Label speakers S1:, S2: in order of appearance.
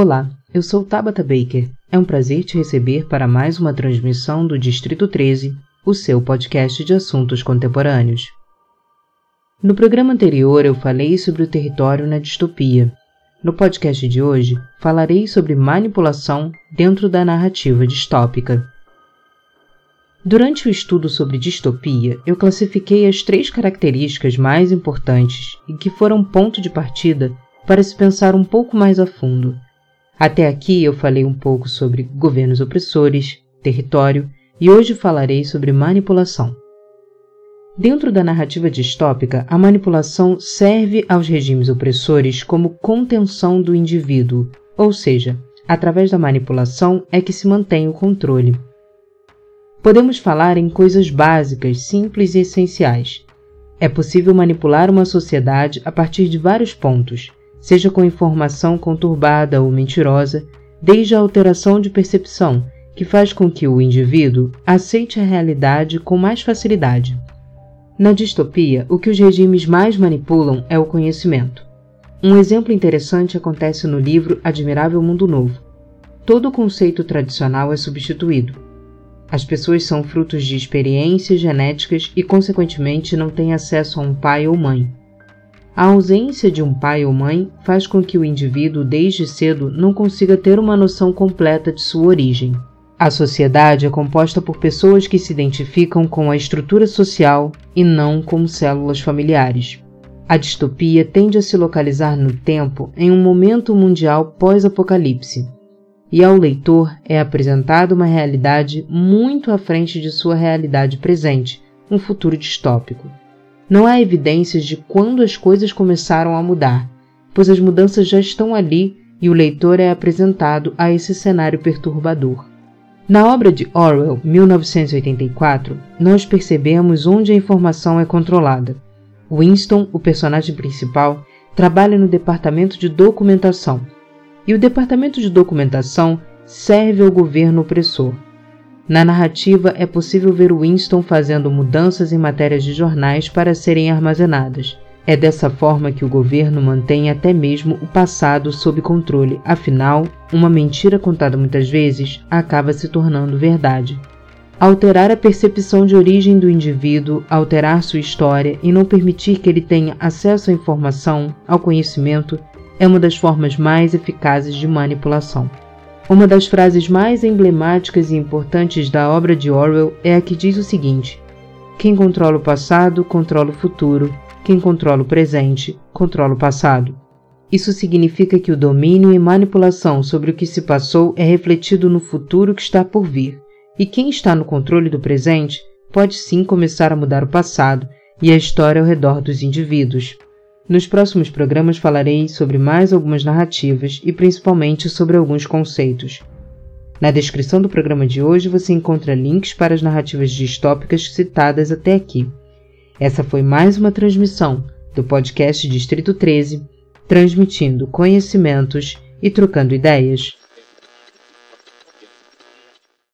S1: Olá, eu sou Tabata Baker. É um prazer te receber para mais uma transmissão do Distrito 13, o seu podcast de assuntos contemporâneos. No programa anterior eu falei sobre o território na distopia. No podcast de hoje falarei sobre manipulação dentro da narrativa distópica. Durante o estudo sobre distopia, eu classifiquei as três características mais importantes e que foram ponto de partida para se pensar um pouco mais a fundo. Até aqui eu falei um pouco sobre governos opressores, território e hoje falarei sobre manipulação. Dentro da narrativa distópica, a manipulação serve aos regimes opressores como contenção do indivíduo, ou seja, através da manipulação é que se mantém o controle. Podemos falar em coisas básicas, simples e essenciais. É possível manipular uma sociedade a partir de vários pontos, seja com informação conturbada ou mentirosa, desde a alteração de percepção, que faz com que o indivíduo aceite a realidade com mais facilidade. Na distopia, o que os regimes mais manipulam é o conhecimento. Um exemplo interessante acontece no livro Admirável Mundo Novo. Todo o conceito tradicional é substituído. As pessoas são frutos de experiências genéticas e, consequentemente, não têm acesso a um pai ou mãe. A ausência de um pai ou mãe faz com que o indivíduo, desde cedo, não consiga ter uma noção completa de sua origem. A sociedade é composta por pessoas que se identificam com a estrutura social e não com células familiares. A distopia tende a se localizar no tempo em um momento mundial pós-apocalipse, e ao leitor é apresentada uma realidade muito à frente de sua realidade presente, um futuro distópico. Não há evidências de quando as coisas começaram a mudar, pois as mudanças já estão ali e o leitor é apresentado a esse cenário perturbador. Na obra de Orwell, 1984, nós percebemos onde a informação é controlada. Winston, o personagem principal, trabalha no departamento de documentação, e o departamento de documentação serve ao governo opressor. Na narrativa é possível ver Winston fazendo mudanças em matérias de jornais para serem armazenadas. É dessa forma que o governo mantém até mesmo o passado sob controle, afinal, uma mentira contada muitas vezes acaba se tornando verdade. Alterar a percepção de origem do indivíduo, alterar sua história e não permitir que ele tenha acesso à informação, ao conhecimento, é uma das formas mais eficazes de manipulação. Uma das frases mais emblemáticas e importantes da obra de Orwell é a que diz o seguinte: Quem controla o passado, controla o futuro. Quem controla o presente, controla o passado. Isso significa que o domínio e manipulação sobre o que se passou é refletido no futuro que está por vir, e quem está no controle do presente pode sim começar a mudar o passado e a história ao redor dos indivíduos. Nos próximos programas falarei sobre mais algumas narrativas e principalmente sobre alguns conceitos. Na descrição do programa de hoje você encontra links para as narrativas distópicas citadas até aqui. Essa foi mais uma transmissão do podcast Distrito 13, transmitindo conhecimentos e trocando ideias.